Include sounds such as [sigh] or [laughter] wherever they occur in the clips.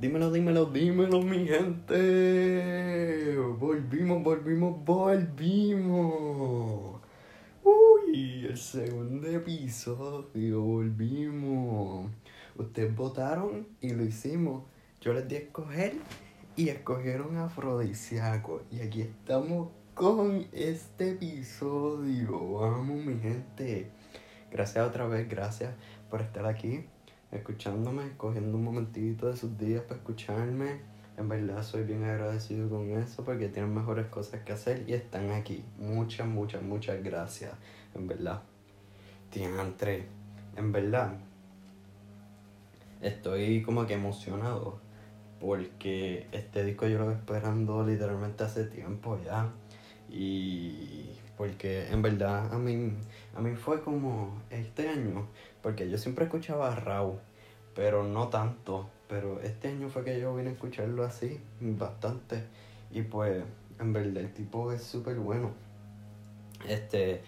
Dímelo, dímelo, dímelo, mi gente. Volvimos, volvimos, volvimos. Uy, el segundo episodio, volvimos. Ustedes votaron y lo hicimos. Yo les di a escoger y escogieron afrodisíaco. Y aquí estamos con este episodio. Vamos, mi gente. Gracias otra vez, gracias por estar aquí, escuchándome, cogiendo un momentito de sus días para escucharme. En verdad soy bien agradecido con eso porque tienen mejores cosas que hacer y están aquí. Muchas, muchas, muchas gracias. En verdad. Tiantre. En verdad. Estoy como que emocionado porque este disco yo lo voy esperando literalmente hace tiempo ya. Y porque en verdad a mí, a mí fue como este año, porque yo siempre escuchaba a Raúl, pero no tanto, pero este año fue que yo vine a escucharlo así, bastante, y pues en verdad el tipo es súper bueno. Este,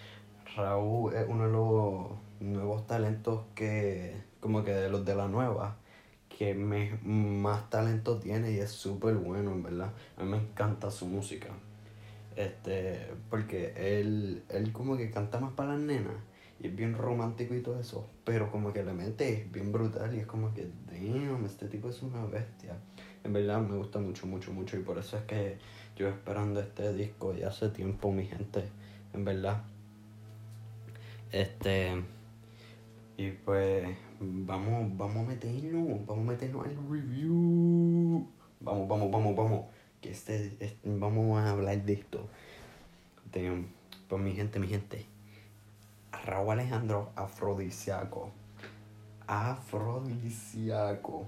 Raúl es uno de los nuevos talentos que, como que de los de la nueva, que me, más talento tiene y es súper bueno, en verdad. A mí me encanta su música. Este, porque él, él como que canta más para las nenas y es bien romántico y todo eso, pero como que la mente es bien brutal y es como que, damn, este tipo es una bestia. En verdad me gusta mucho, mucho, mucho y por eso es que yo esperando este disco ya hace tiempo, mi gente, en verdad. Este, y pues vamos, vamos a meternos, vamos a meternos al review. Vamos, vamos, vamos, vamos que este, vamos a hablar de esto. De, pues mi gente, mi gente. Raúl Alejandro, afrodisiaco. Afrodisiaco.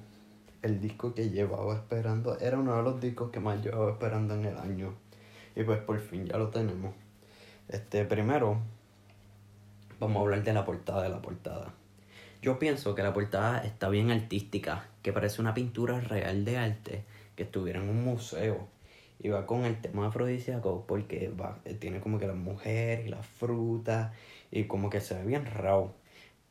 El disco que llevaba esperando. Era uno de los discos que más llevaba esperando en el año. Y pues por fin ya lo tenemos. Este, primero, vamos a hablar de la portada de la portada. Yo pienso que la portada está bien artística, que parece una pintura real de arte que estuviera en un museo y va con el tema afrodisíaco porque va, eh, tiene como que la mujer y la fruta y como que se ve bien raro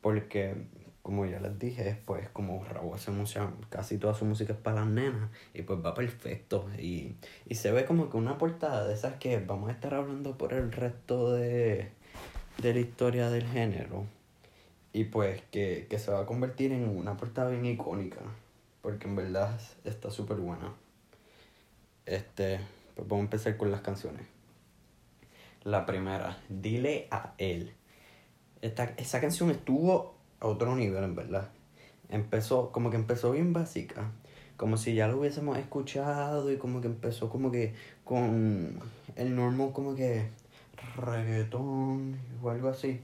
porque como ya les dije pues como Raúl hace música casi toda su música es para las nenas y pues va perfecto y, y se ve como que una portada de esas que vamos a estar hablando por el resto de, de la historia del género y pues que, que se va a convertir en una portada bien icónica porque en verdad está súper buena. Este, pues vamos a empezar con las canciones. La primera, Dile a él. Esta, esa canción estuvo a otro nivel, en verdad. Empezó, como que empezó bien básica. Como si ya lo hubiésemos escuchado y como que empezó como que con el normal como que reggaetón o algo así.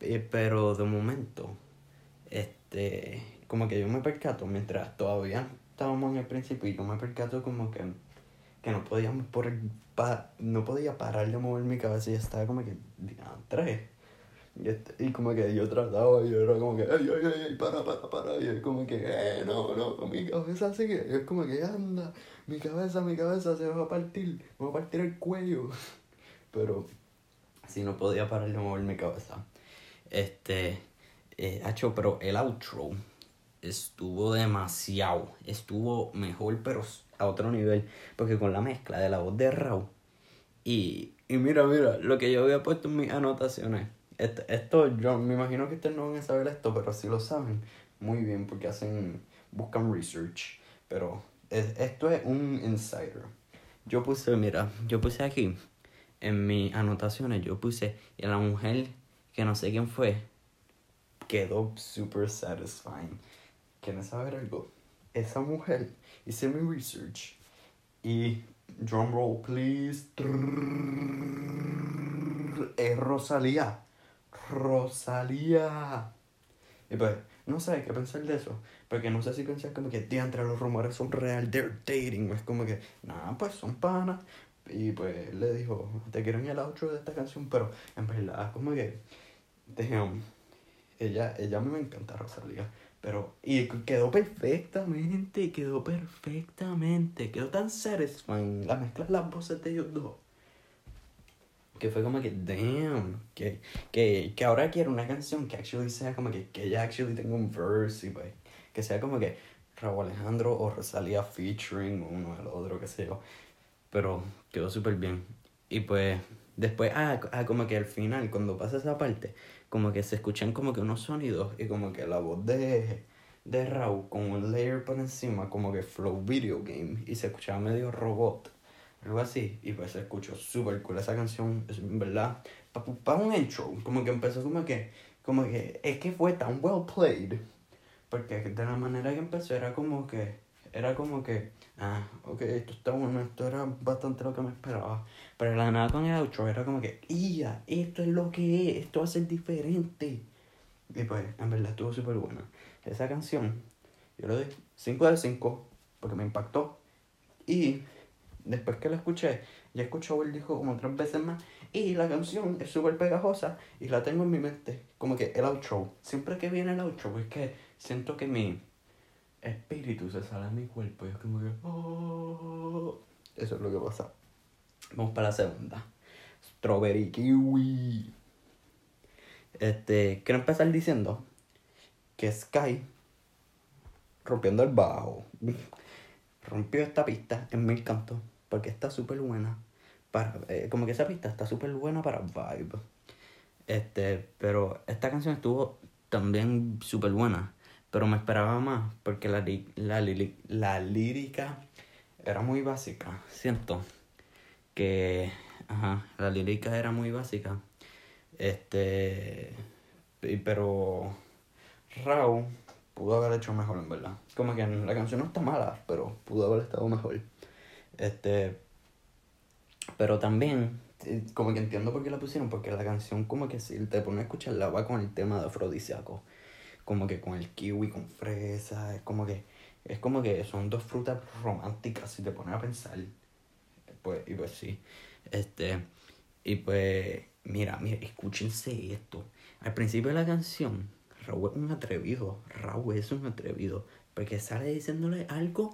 Eh, pero de momento, este, como que yo me percato, mientras todavía estábamos en el principio, yo me percato como que, que no podíamos por pa, no podía parar de mover mi cabeza y estaba como que, tres. Y, y como que yo trataba y yo era como que, ay, ay, ay, para, para, para. Y es como que, eh, no, no, mi cabeza sigue. Y es como que, anda, mi cabeza, mi cabeza se va a partir, me va a partir el cuello. [laughs] Pero, sí, no podía parar de mover mi cabeza. Este, eh, hecho, pero el outro estuvo demasiado, estuvo mejor, pero a otro nivel, porque con la mezcla de la voz de Raúl y, y mira, mira, lo que yo había puesto en mis anotaciones, esto, yo me imagino que ustedes no van a saber esto, pero si lo saben, muy bien, porque hacen, buscan research, pero esto es un insider. Yo puse, mira, yo puse aquí, en mis anotaciones, yo puse, y la mujer, que no sé quién fue, quedó super satisfying. ¿Quieren saber algo? Esa mujer, hice mi research y drum roll please. Es Rosalía. Rosalía. Y pues, no sé qué pensar de eso. Porque no sé si pensar como que, entre los rumores son real, they're dating. Es como que, nada, pues son panas. Y pues le dijo, te quiero en el outro de esta canción, pero en verdad, como que, damn, ella, ella a mí me encanta Rosalía. Pero, y quedó perfectamente, quedó perfectamente, quedó tan satisfying. La mezcla las voces de ellos dos. Que fue como que, damn, que, que, que ahora quiero una canción que actually sea como que, que ella actually tenga un verse y pues, que sea como que Raúl Alejandro o Rosalía featuring uno del otro, qué sé yo. Pero quedó súper bien. Y pues después, ah, ah, como que al final, cuando pasa esa parte, como que se escuchan como que unos sonidos y como que la voz de, de Raúl con un layer por encima, como que flow video game, y se escuchaba medio robot, algo así, y pues se escuchó súper cool esa canción, es verdad, para pa un intro, como que empezó como que, como que, es que fue tan well played, porque de la manera que empezó era como que, era como que, ah, ok, esto está bueno, esto era bastante lo que me esperaba. Pero la nada con el outro era como que, ¡ya! Esto es lo que es, esto va a ser diferente. Y pues, en verdad estuvo súper buena. Esa canción, yo le doy 5 de 5 porque me impactó. Y después que la escuché, ya escuchó el disco como tres veces más. Y la canción es súper pegajosa y la tengo en mi mente. Como que el outro. Siempre que viene el outro, es que siento que mi espíritu se sale de mi cuerpo. Y es como que. Oh". Eso es lo que pasa. Vamos para la segunda. Strawberry Kiwi. Este, quiero empezar diciendo que Sky, rompiendo el bajo, rompió esta pista en mil cantos. Porque está súper buena. Para, eh, como que esa pista está súper buena para vibe. Este, pero esta canción estuvo también súper buena. Pero me esperaba más porque la, la, la lírica era muy básica, siento. Que, ajá, la lírica era muy básica. Este, pero Raúl pudo haber hecho mejor, en verdad. Como que la canción no está mala, pero pudo haber estado mejor. Este, pero también, eh, como que entiendo por qué la pusieron, porque la canción como que si te pones a escucharla va con el tema de afrodisíaco como que con el kiwi con fresa, es como que es como que son dos frutas románticas si te pones a pensar. Pues y pues sí. Este y pues mira, mira, escúchense esto. Al principio de la canción, Raúl es un atrevido, Raúl es un atrevido, porque sale diciéndole algo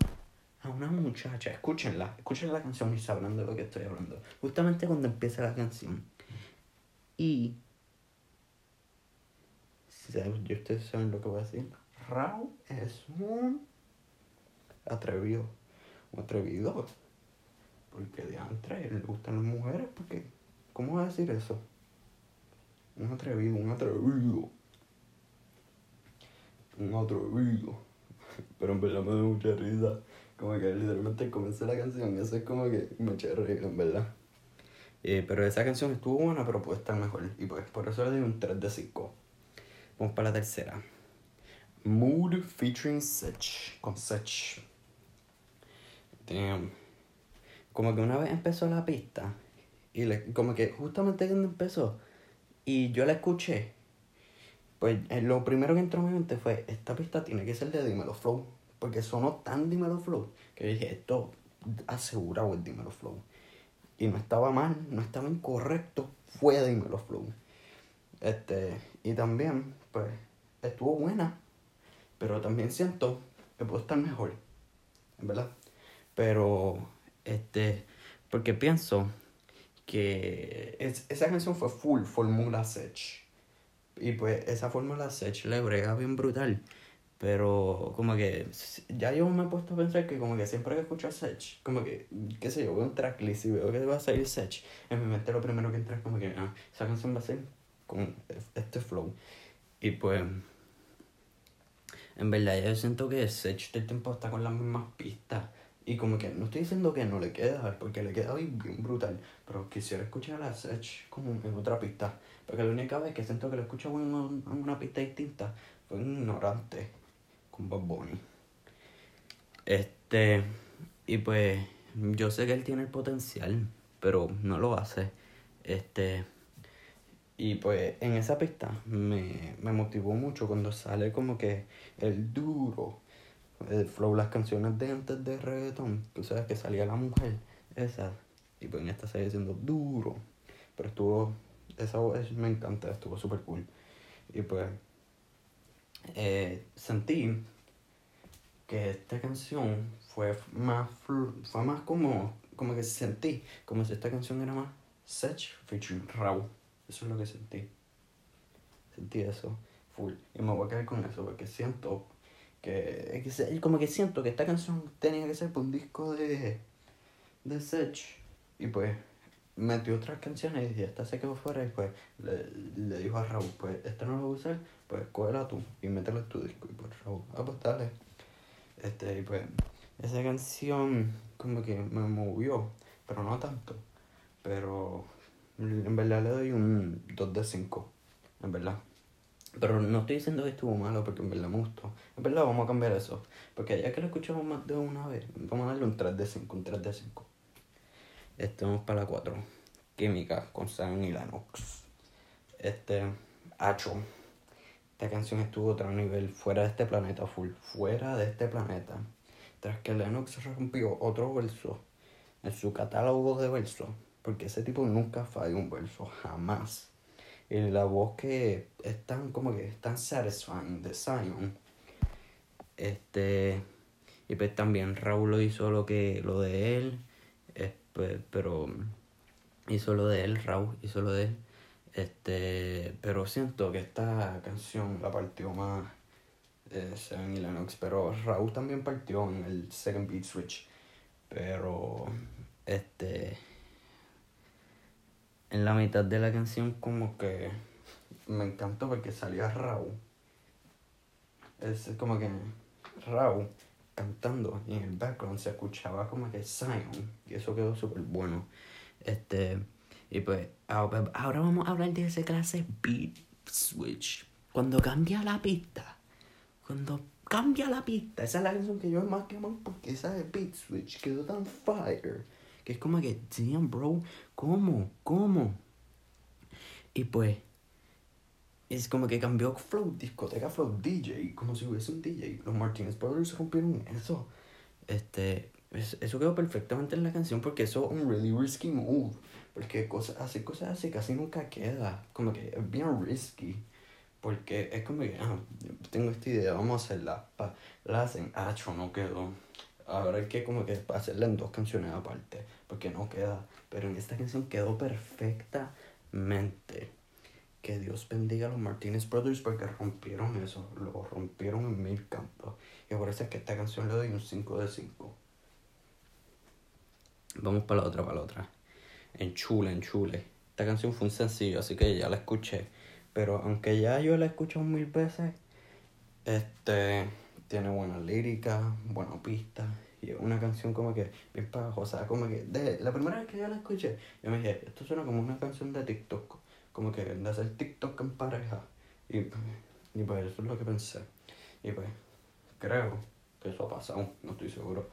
a una muchacha. Escúchenla, escuchen la canción y sabrán de lo que estoy hablando. Justamente cuando empieza la canción. Y y ustedes saben lo que voy a decir. Raúl es un atrevido. Un atrevido. Porque de antes le gustan las mujeres. Porque, ¿cómo va a decir eso? Un atrevido, un atrevido. Un atrevido. [laughs] Pero en verdad me da mucha risa. Como que literalmente comencé la canción. Eso es como que me eché reír, en verdad. Eh, pero esa canción estuvo buena, pero puede estar mejor. Y pues por eso le doy un 3 de 5. Vamos para la tercera. Mood featuring Sech. Con Sech. Damn. Como que una vez empezó la pista. Y le, como que justamente cuando empezó. Y yo la escuché. Pues eh, lo primero que entró en mi mente fue. Esta pista tiene que ser de Dimelo Flow. Porque sonó tan Dimelo Flow. Que dije, esto asegurado el Dimelo Flow. Y no estaba mal, no estaba incorrecto. Fue Dimelo Flow. Este, y también, pues, estuvo buena, pero también siento que puede estar mejor, ¿verdad? Pero, este, porque pienso que esa canción fue full fórmula Sech. Y pues esa fórmula Sech le brega bien brutal. Pero como que ya yo me he puesto a pensar que como que siempre que escucho a Sech, como que, qué sé yo, veo un tracklist y veo que va a salir Sech, en mi mente lo primero que entra es como que, ah, esa canción va a ser con este flow. Y pues, en verdad yo siento que Sech del tiempo está con las mismas pistas. Y como que no estoy diciendo que no le queda, porque le queda bien, brutal. Pero quisiera escuchar a Sech como en otra pista. Porque la única vez que siento que lo escucho en una, pista distinta fue ignorante con Bob Bunny. Este, y pues yo sé que él tiene el potencial, pero no lo hace. Este, y pues en esa pista me, me motivó mucho cuando sale como que el duro, flow, las canciones de antes de reggaeton, tú sabes que salía la mujer, esa, y pues en esta sigue siendo duro, pero estuvo, esa voz me encanta, estuvo súper cool. Y pues eh, sentí que esta canción fue más, fue más como, como que sentí, como si esta canción era más Sech featuring Raw. Eso es lo que sentí. Sentí eso, full. Y me voy a quedar con eso porque siento Que, como que siento que esta canción tenía que ser un disco de, de Sech. Y pues metió otras canciones y esta se quedó fuera y pues le, le dijo a Raúl, pues esta no la voy a usar, pues cógela tú y métela en tu disco. Y pues Raúl, ah pues dale. Este, y pues esa canción como que me movió, pero no tanto. Pero en verdad le doy un 2 de 5, en verdad. Pero no estoy diciendo que estuvo malo porque en verdad me gustó. En verdad vamos a cambiar eso. Porque ya que lo escuchamos más de una vez, vamos a darle un 3 de 5, un 3 de 5. Este, vamos para la 4. Química con Sam y Lennox. Este, Hacho. Esta canción estuvo a otro nivel, fuera de este planeta, full, fuera de este planeta. Tras que Lennox rompió otro verso en su catálogo de versos, porque ese tipo nunca falla un verso, jamás. Y la voz que es tan, como que es tan satisfying de Zion. Este, y pues también Raúl lo hizo lo que, lo de él pues, pero hizo lo de él, Raúl hizo lo de él. Este, pero siento que esta canción la partió más eh, Seven y Lennox, pero Raúl también partió en el Second Beat Switch. Pero, este, en la mitad de la canción como que me encantó porque salía Raúl. Es como que Raúl cantando y en el background se escuchaba como que Zion y eso quedó súper bueno. Este, y pues ahora vamos a hablar de ese clase beat switch. Cuando cambia la pista, cuando cambia la pista, esa es la canción que yo más quemo porque esa de beat switch quedó tan fire. Que es como que, damn bro, ¿cómo? ¿Cómo? Y pues es como que cambió flow, discoteca flow DJ, como si hubiese un DJ. Los Martinez Brothers rompieron eso. Este, eso quedó perfectamente en la canción porque eso es un really risky move. Porque cosas, hacer cosas así casi nunca queda. Como que es bien risky. Porque es como que, ah, tengo esta idea, vamos a hacerla. Pa, la hacen, ah, no quedó. Ahora hay que como que hacerla en dos canciones aparte. Porque no queda. Pero en esta canción quedó perfectamente que Dios bendiga a los Martínez Brothers porque rompieron eso, lo rompieron en mil campos. Y por eso es que esta canción le doy un 5 de 5. Vamos para la otra, para la otra. En chule, en chule. Esta canción fue un sencillo, así que ya la escuché. Pero aunque ya yo la he escuchado mil veces, este tiene buena lírica, buena pista. Y es una canción como que bien sea Como que de, la primera vez que yo la escuché, yo me dije, esto suena como una canción de TikTok como que de hacer TikTok en pareja. Y, y pues eso es lo que pensé. Y pues creo que eso ha pasado, no estoy seguro.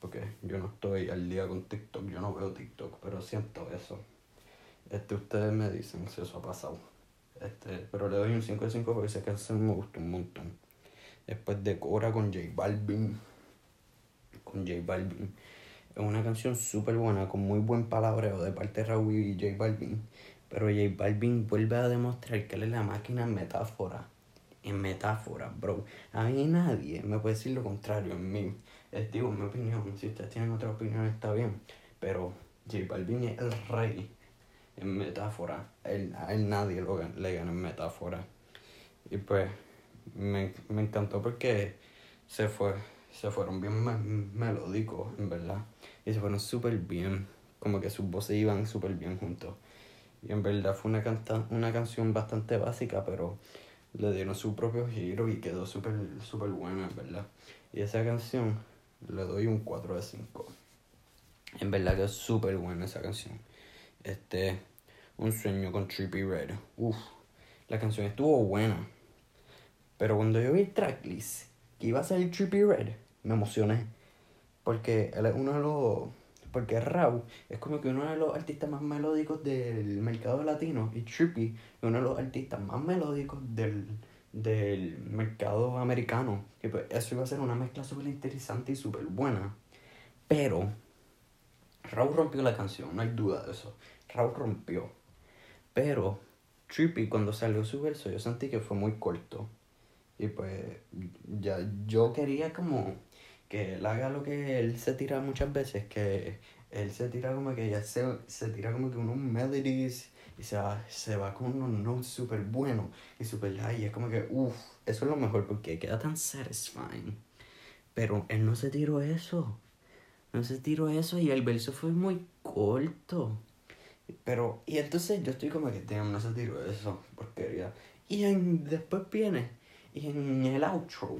Porque yo no estoy al día con TikTok, yo no veo TikTok, pero siento eso. Este, ustedes me dicen si eso ha pasado. Este, pero le doy un 5 de 5 porque esa canción me gustó un montón. Después de Cora con J Balvin. Con J Balvin. Es una canción súper buena, con muy buen palabreo de parte de Raúl y J Balvin. Pero J Balvin vuelve a demostrar que él es la máquina en metáfora. En metáfora, bro. A mí nadie me puede decir lo contrario en mí. Es, digo, mi opinión. Si ustedes tienen otra opinión, está bien. Pero J Balvin es el rey en metáfora. Él, a él nadie lo, le gana en metáfora. Y pues me, me encantó porque se fue se fueron bien melódicos, en verdad. Y se fueron súper bien. Como que sus voces iban súper bien juntos. Y en verdad fue una, una canción bastante básica, pero le dieron su propio giro y quedó súper super buena, en verdad. Y esa canción le doy un 4 de 5. En verdad que es súper buena esa canción. Este, Un sueño con Trippy Red. Uf, la canción estuvo buena. Pero cuando yo vi el tracklist que iba a salir Trippy Red, me emocioné. Porque él es uno de los porque Raw es como que uno de los artistas más melódicos del mercado latino y Trippy es uno de los artistas más melódicos del, del mercado americano. Y pues eso iba a ser una mezcla súper interesante y súper buena. Pero Raw rompió la canción, no hay duda de eso. Raw rompió. Pero Trippy cuando salió su verso yo sentí que fue muy corto. Y pues ya yo quería como que él haga lo que él se tira muchas veces, que él se tira como que ya se, se tira como que unos melodies y se va, se va con unos notes súper buenos y súper high. Y es como que, uff, eso es lo mejor porque queda tan satisfying. Pero él no se tiró eso. No se tiró eso y el verso fue muy corto. Pero, y entonces yo estoy como que, damn, no se tiró eso, porquería. Y en, después viene, y en el outro,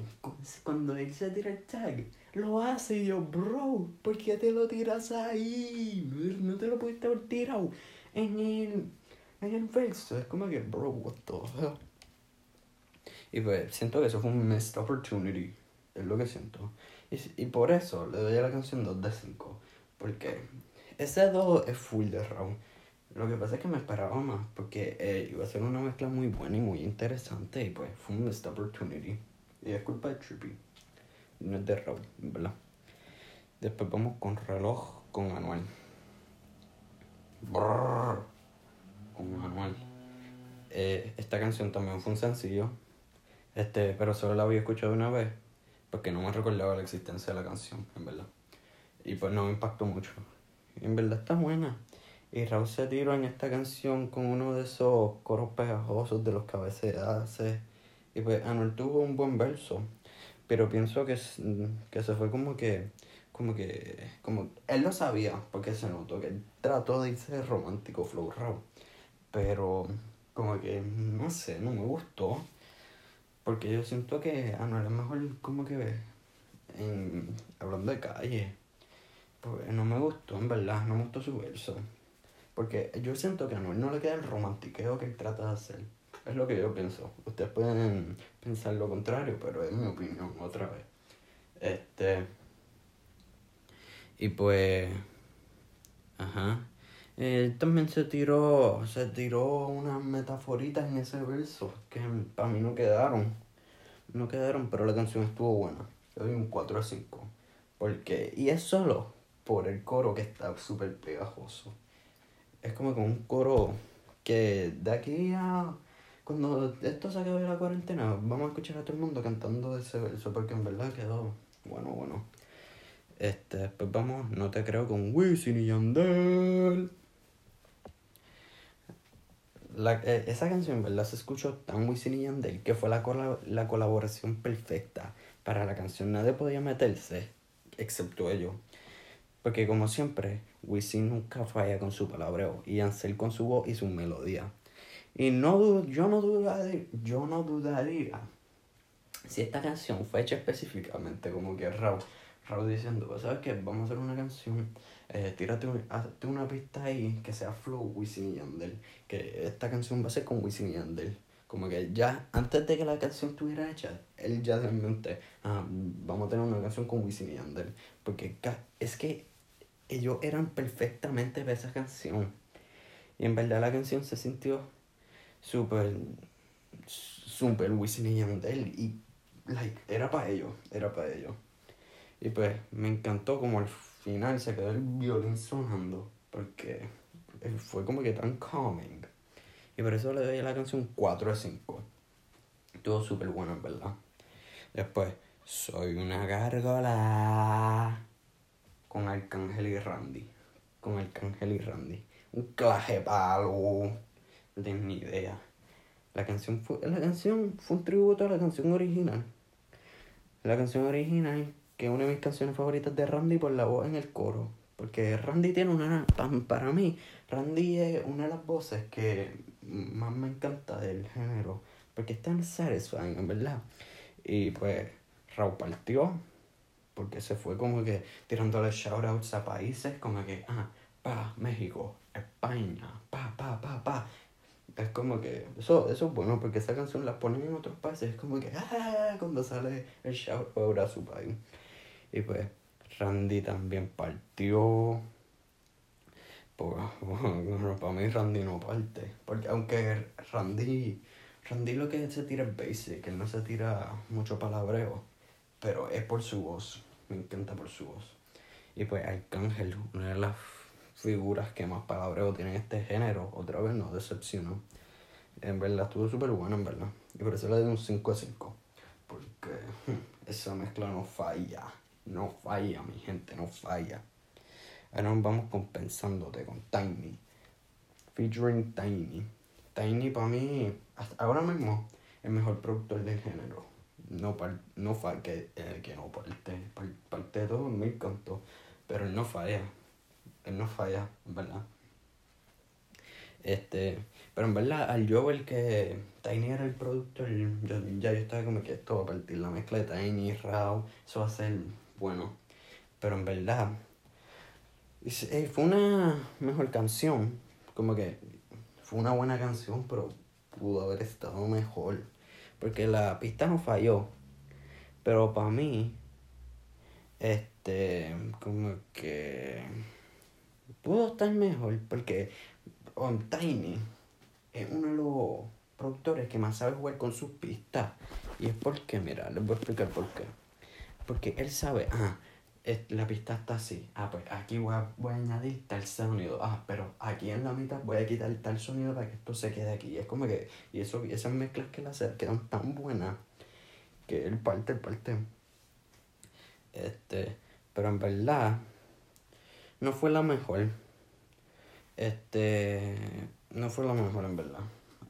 cuando él se tira el tag, lo hace y yo, bro, ¿por qué te lo tiras ahí? No te lo pudiste haber tirado en el, en el verso. Es como que, bro, what the hell. Y pues siento que eso fue un missed opportunity. Es lo que siento. Y, y por eso le doy a la canción 2 de 5. Porque ese 2 es full de round. Lo que pasa es que me esperaba más. Porque eh, iba a ser una mezcla muy buena y muy interesante. Y pues fue un missed opportunity. Y es culpa de Trippy. No es de Raúl, ¿verdad? Después vamos con reloj con Anual. Brrr, con Anual. Eh, esta canción también fue un sencillo. Este, pero solo la había escuchado una vez. Porque no me recordaba la existencia de la canción, en verdad. Y pues no me impactó mucho. en verdad está buena. Y Raúl se tiró en esta canción con uno de esos coros pegajosos de los que hace. Y pues Anuel tuvo un buen verso. Pero pienso que, que se fue como que, como que, como, él lo sabía, porque se notó que él trató de irse romántico, flow raw. Pero, como que, no sé, no me gustó. Porque yo siento que Anuel es mejor como que, en, hablando de calle. Pues no me gustó, en verdad, no me gustó su verso. Porque yo siento que a Anuel no le queda el romantiqueo que él trata de hacer. Es lo que yo pienso. Ustedes pueden pensar lo contrario, pero es mi opinión, otra vez. Este. Y pues. Ajá. Él también se tiró. Se tiró unas metaforitas en ese verso que para mí no quedaron. No quedaron, pero la canción estuvo buena. Yo doy un 4 a 5. Porque. Y es solo por el coro que está súper pegajoso. Es como que un coro que de aquí a cuando esto se acabe la cuarentena, vamos a escuchar a todo el mundo cantando ese verso, porque en verdad quedó bueno, bueno. Este, después vamos, no te creo, con Wisin y Yandel. La, eh, esa canción verdad se escuchó tan Wisin y Yandel que fue la, la colaboración perfecta para la canción. Nadie podía meterse, excepto ellos. Porque como siempre, Wisin nunca falla con su palabreo y Yandel con su voz y su melodía. Y no, yo, no dudaría, yo no dudaría si esta canción fue hecha específicamente como que Raúl, Raúl diciendo, pues, ¿sabes qué? Vamos a hacer una canción, eh, tírate una pista ahí que sea flow Wisin y Yandel, que esta canción va a ser con Wisin y Yandel. Como que ya, antes de que la canción estuviera hecha, él ya se mente, ah, vamos a tener una canción con Wisin y Yandel. Porque es que ellos eran perfectamente de esa canción. Y en verdad la canción se sintió súper, súper Wisin y Yandel. Y, like, era para ellos, era para ellos. Y pues me encantó como al final se quedó el violín sonando, porque fue como que tan calming. Y por eso le doy a la canción 4 de 5. Estuvo súper bueno, en verdad. Después, soy una gárgola. Con Arcángel y Randy. Con Arcángel y Randy. Un claje palo no tienes ni idea. La canción, fue, la canción fue un tributo a la canción original. La canción original, que es una de mis canciones favoritas de Randy por la voz en el coro. Porque Randy tiene una. Para mí, Randy es una de las voces que más me encanta del género. Porque es tan satisfying, verdad. Y pues, Raúl partió. Porque se fue como que tirándole shoutouts a países como que, ah, pa, México, España, pa, pa, pa, pa es como que eso, eso es bueno porque esa canción la ponen en otros países, es como que ¡ah! cuando sale el shout a su país. Y pues Randy también partió. Pues, [laughs] bueno, para mí Randy no parte. Porque aunque Randy, Randy lo que se tira es basic, él no se tira mucho palabreo, pero es por su voz, me encanta por su voz. Y pues Arcángel, una de las figuras que más palabreo tienen este género, otra vez no decepcionó. En verdad estuvo súper bueno, en verdad. Y por eso le doy un 5 a 5. Porque hmm, esa mezcla no falla. No falla, mi gente, no falla. Ahora nos vamos compensándote con Tiny. featuring Tiny. Tiny para mí, hasta ahora mismo, el mejor productor del género. No, par, no falla, que, eh, que no parte, parte de todo me encantó, pero él no falla, él no falla, ¿verdad? Este, pero en verdad, al yo ver que Tiny era el productor, yo, ya yo estaba como que esto va a partir la mezcla de Tiny y Rao, eso va a ser bueno. Pero en verdad, eh, fue una mejor canción, como que fue una buena canción, pero pudo haber estado mejor. Porque la pista no falló. Pero para mí, este, como que pudo estar mejor. Porque on Tiny es uno de los productores que más sabe jugar con sus pistas. Y es porque, mira, les voy a explicar por qué. Porque él sabe, ah, la pista está así. Ah, pues aquí voy a, voy a añadir tal sonido. Ah, pero aquí en la mitad voy a quitar tal sonido para que esto se quede aquí. es como que, y eso, esas mezclas que él hace quedan tan buenas que él parte, el parte. Este, pero en verdad, no fue la mejor. Este, no fue la mejor en verdad.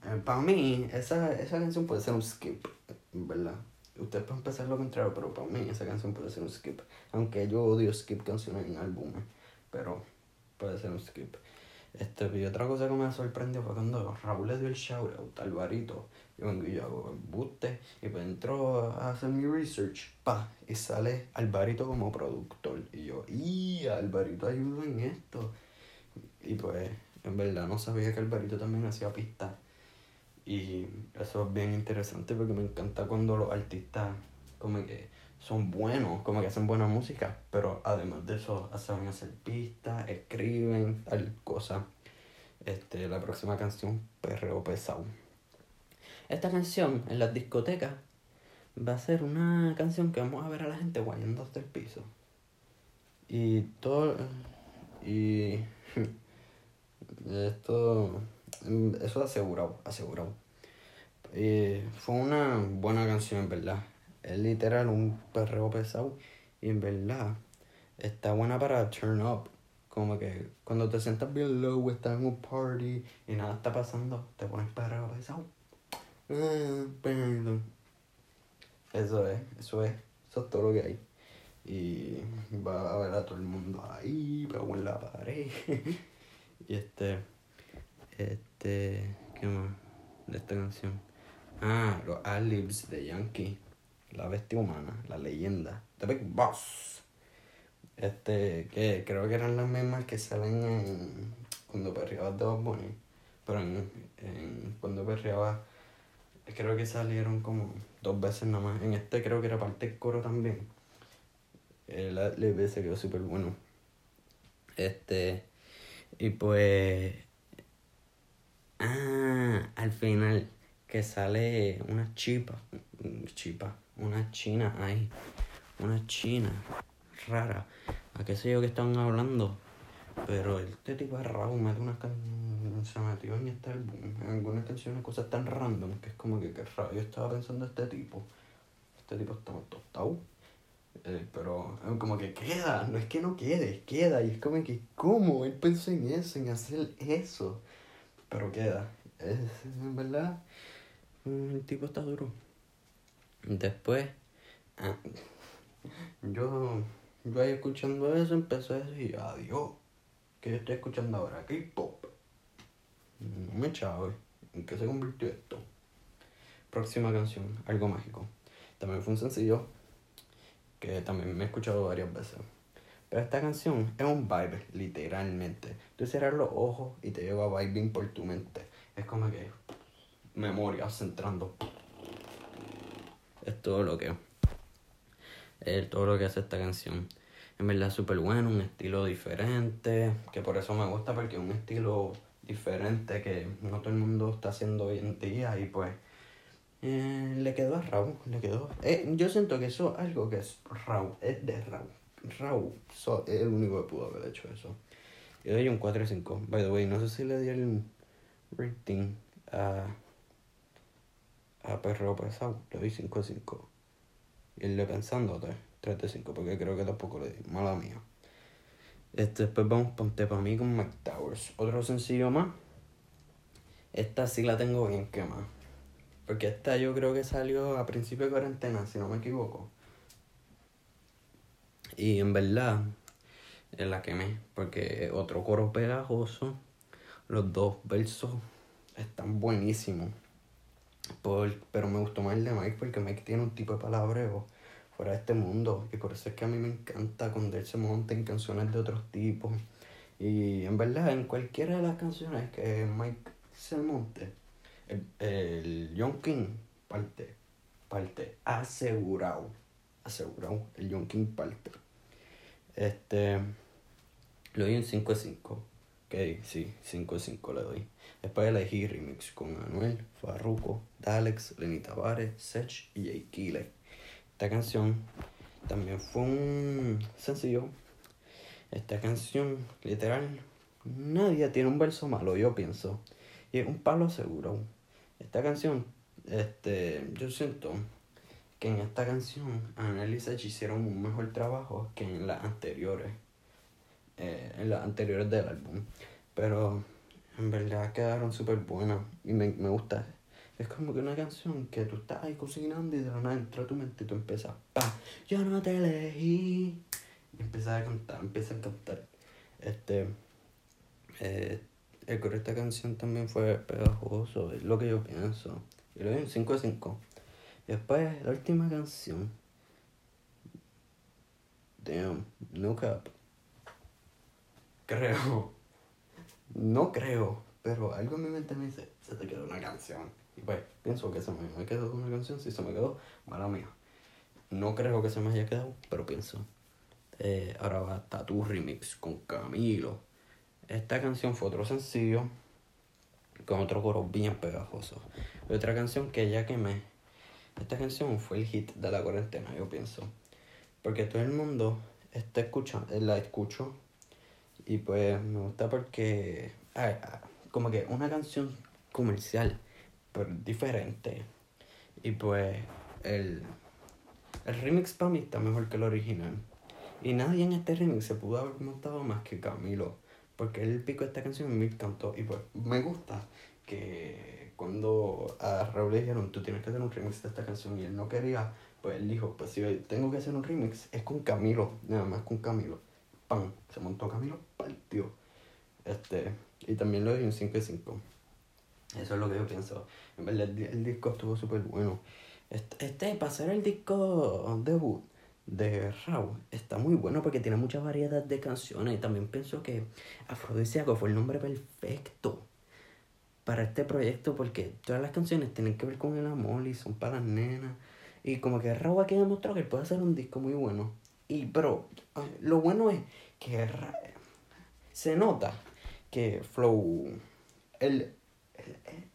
Eh, para mí, esa, esa canción puede ser un skip, en verdad. Usted puede empezar lo contrario, pero para mí esa canción puede ser un skip. Aunque yo odio skip canciones en álbumes, pero puede ser un skip. Este, y otra cosa que me sorprendió fue cuando Raúl le dio el shoutout al. Yo vengo y yo hago el buste y pues entro a hacer mi research, pa, y sale Alvarito como productor. Y yo, y Alvarito ayuda en esto. Y pues, en verdad no sabía que Alvarito también hacía pistas y eso es bien interesante porque me encanta cuando los artistas como que son buenos, como que hacen buena música, pero además de eso saben hacer pistas, escriben, tal cosa. Este, la próxima canción, Perreo Pesado. Esta canción en las discotecas va a ser una canción que vamos a ver a la gente guayando hasta el piso. Y todo. Y. [laughs] Esto eso asegurado, asegurado. Eh, fue una buena canción, en verdad. Es literal un perreo pesado. Y en verdad, está buena para turn up. Como que cuando te sientas bien low, estás en un party y nada está pasando, te pones perreo pesado. Ah, eso es, eso es, eso es todo lo que hay. Y va a ver a todo el mundo ahí, pegado en la pared. [laughs] y este. Este. ¿Qué más? De esta canción. Ah, los Alibs de Yankee. La bestia humana, la leyenda. The Big Boss. Este, que creo que eran las mismas que salen en. Cuando perreabas de Bob Bunny. Pero en. Cuando perreabas. Creo que salieron como dos veces nada más. En este creo que era parte del coro también. El adlib se quedó súper bueno. Este. Y pues Ah, al final, que sale una chipa, chipa, una china ahí, una china rara. ¿A qué sé yo que están hablando? Pero este tipo es raro, mete una se metió en este álbum, en algunas canciones, cosas tan random que es como que, qué raro. Yo estaba pensando este tipo, este tipo está tostado. Eh, pero como que queda, no es que no quede, queda. Y es como que, ¿cómo? Él pensó en eso, en hacer eso pero queda. Es, en verdad, el tipo está duro. Después, ah, yo, yo ahí escuchando eso, empecé a decir, adiós, que yo estoy escuchando ahora? K-pop. No me chave, ¿en qué se convirtió esto? Próxima canción, Algo Mágico. También fue un sencillo que también me he escuchado varias veces. Pero esta canción es un vibe, literalmente. Tú cierras los ojos y te lleva vibing por tu mente. Es como que memoria centrando. Es todo lo que es todo lo que hace esta canción. En verdad súper bueno, un estilo diferente, que por eso me gusta porque es un estilo diferente que no todo el mundo está haciendo hoy en día y pues eh, le quedó a Raúl, le quedó. Eh, yo siento que eso es algo que es Raúl, es de Raúl. Raúl es el único que pudo haber hecho eso. Yo doy un 4 5. By the way, no sé si le di el rating a, a Perro Pesado. Le doy 5 5. Y él le pensando 3 de 5, porque creo que tampoco le di. Mala mía. Este, después vamos Ponte para mí con Mike Towers. Otro sencillo más. esta sí la tengo bien quemada. Porque esta yo creo que salió a principio de cuarentena, si no me equivoco. Y en verdad, la quemé. Porque otro coro pegajoso. Los dos versos están buenísimos. Por, pero me gustó más el de Mike porque Mike tiene un tipo de palabreo fuera de este mundo. Y por eso es que a mí me encanta cuando él se monta en canciones de otros tipos. Y en verdad, en cualquiera de las canciones que Mike se monte, el, el John King parte, parte, asegurado, asegurado, el John King parte. Este, lo doy en 5 de 5. Ok, sí, 5 de 5 le doy. Después elegí remix con Anuel, Farruko, Dalex, Lenny Tavares, Sech y Jay Kile. Esta canción también fue un sencillo. Esta canción, literal, nadie tiene un verso malo, yo pienso. Y es un palo seguro. Esta canción, este, yo siento que en esta canción Anuel y Sech hicieron un mejor trabajo que en las anteriores. Eh, en las anteriores del álbum. Pero en verdad quedaron súper buenas y me, me gusta. Es como que una canción que tú estás ahí cocinando y de la nada entra a tu mente y tú empiezas, pa, yo no te elegí. Y empiezas a cantar, empiezas a cantar. Este, eh, el esta canción también fue pegajoso, es lo que yo pienso. Y lo doy un 5 de 5. Y después, la última canción. Damn, no cap. Creo no creo, pero algo en mi mente me dice, se te quedó una canción. Y pues, pienso que se me, quedó una canción, si se me quedó, mala mía. No creo que se me haya quedado, pero pienso. Eh, ahora va Tattoo Remix con Camilo. Esta canción fue otro sencillo con otro coro bien pegajoso. otra canción que ya quemé. Esta canción fue el hit de la cuarentena, yo pienso. Porque todo el mundo está escuchando, la escucho y pues me gusta porque, como que una canción comercial, pero diferente. Y pues el, el remix para mí está mejor que el original. Y nadie en este remix se pudo haber montado más que Camilo. Porque él picó esta canción y me encantó. Y pues me gusta que cuando a Raúl le dijeron, tú tienes que hacer un remix de esta canción y él no quería, pues él dijo, pues si tengo que hacer un remix, es con Camilo, nada más con Camilo. ¡Pam! Se montó Camilo, partió. Este, y también lo di un 5 de 5. Eso es lo que yo pienso. En verdad, el, disco estuvo súper bueno. Este, este, para ser el disco debut de Raúl, está muy bueno porque tiene mucha variedad de canciones. Y también pienso que Afrodisíaco fue el nombre perfecto para este proyecto porque todas las canciones tienen que ver con el amor y son para las nenas. Y como que Raúl aquí demostró que él puede hacer un disco muy bueno. Y, pero lo bueno es que se nota que Flow, él,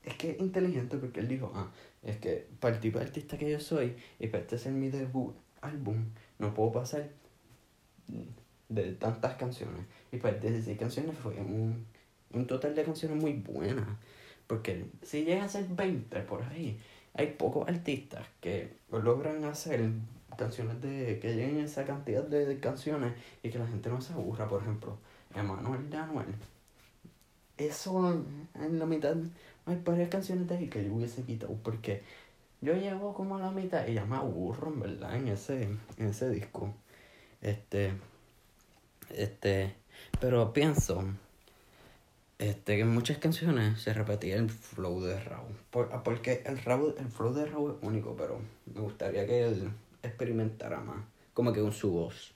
es que es inteligente porque él dijo, ah, es que para el tipo de artista que yo soy y para este ser mi debut álbum, no puedo pasar de tantas canciones. Y para 16 canciones fue un, un total de canciones muy buenas. Porque si llega a ser 20 por ahí, hay pocos artistas que logran hacer canciones de que lleguen esa cantidad de, canciones y que la gente no se aburra, por ejemplo, Emanuel de Anuel. Eso en la mitad hay varias canciones de ahí que yo hubiese quitado porque yo llevo como a la mitad y ya me aburro en verdad en ese, en ese disco. Este, este, pero pienso este, que en muchas canciones se repetía el flow de Raúl. porque el, Raúl, el flow de Raúl es único, pero me gustaría que él experimentara más, como que con su voz.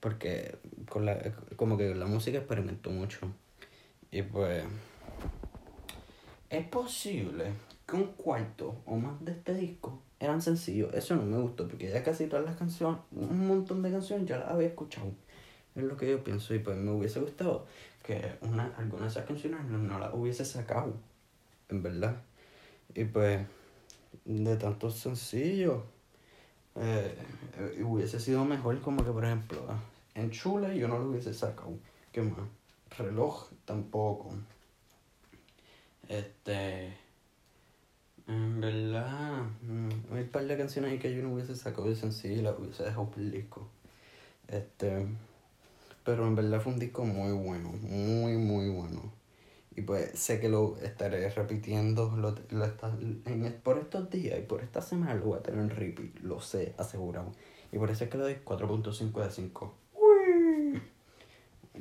Porque con la, como que la música experimentó mucho. Y pues es posible que un cuarto o más de este disco eran sencillos. Eso no me gustó porque ya casi todas las canciones, un montón de canciones ya las había escuchado. Es lo que yo pienso y pues me hubiese gustado que una, algunas de esas canciones no, no las hubiese sacado, en verdad. Y pues de tantos sencillos eh, hubiese sido mejor como que, por ejemplo, en Chule yo no lo hubiese sacado. ¿Qué más? Reloj tampoco. Este... En verdad, mm, hay un par de canciones ahí que yo no hubiese sacado de sencillo las hubiese dejado por. Este... Pero en verdad fue un disco muy bueno, muy, muy bueno. Y pues sé que lo estaré repitiendo lo, lo está, en, por estos días y por esta semana lo voy a tener en repeat, lo sé, asegurado. Y por eso es que le doy 4.5 de 5. Uy.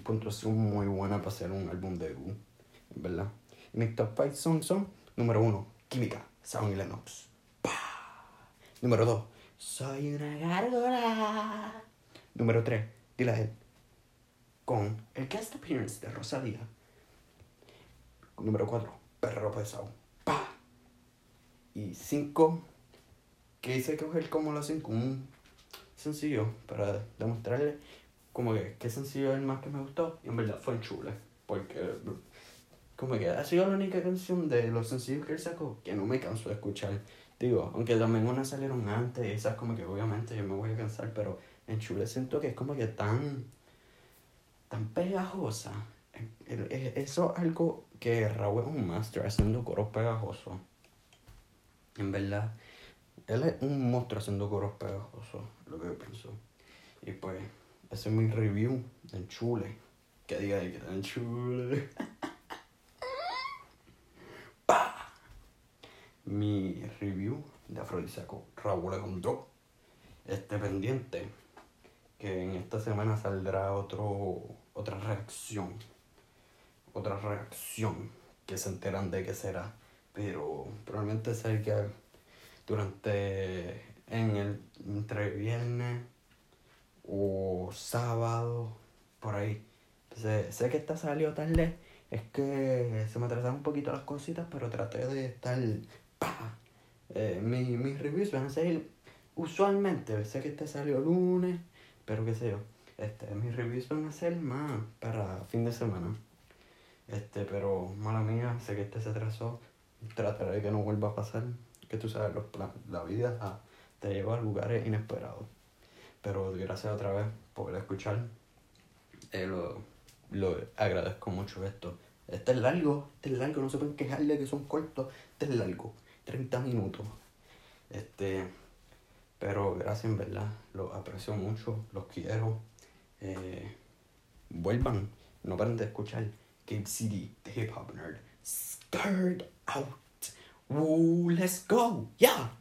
Puntuación muy buena para hacer un álbum de U, ¿verdad? Y mis top 5 songs son, número 1, Química, Sound y Lennox. Número 2, Soy una gárgola. Número 3, Dile a él. Con el guest appearance de Rosalía. Número 4, Perro Pesado. ¡Pah! Y 5, que hice coger como lo hacen con un sencillo para demostrarle como que qué sencillo es el más que me gustó. Y en verdad fue en chule. Porque como que ha sido la única canción de los sencillos que él sacó que no me canso de escuchar. Digo, aunque también unas salieron antes, esas como que obviamente yo me voy a cansar, pero en Chule siento que es como que tan, tan pegajosa. Eso es algo que Raúl es un master haciendo coros pegajosos. En verdad, él es un monstruo haciendo coros pegajosos, lo que yo pienso. Y pues, ese es mi review en Chule. Que diga que en Chule. [laughs] mi review de Afrodisíaco Raúl Alejandro. Este pendiente que en esta semana saldrá otro otra reacción. Otra reacción que se enteran de qué será. Pero probablemente salga durante en el entre viernes o sábado por ahí. sé que esta salió tarde. Es que se me atrasaron un poquito las cositas, pero traté de estar eh, mis reviews van a ser usualmente, sé que este salió lunes, pero qué sé yo. Este, mis reviews van a ser más para fin de semana. Este, pero mala mía, sé que este se atrasó. Trataré de que no vuelva a pasar. Que tú sabes, los la vida te lleva a lugares inesperados. Pero gracias otra vez por escuchar. Eh, lo, lo agradezco mucho esto. Este es largo, este es largo, no se pueden quejar de que son cortos, este es largo. 30 minutos. Este, pero gracias, en verdad. Los aprecio mucho, los quiero. Eh, vuelvan, no paren de escuchar Cape City, The Hip Hop Nerd. Scared out. Woo, let's go. Yeah.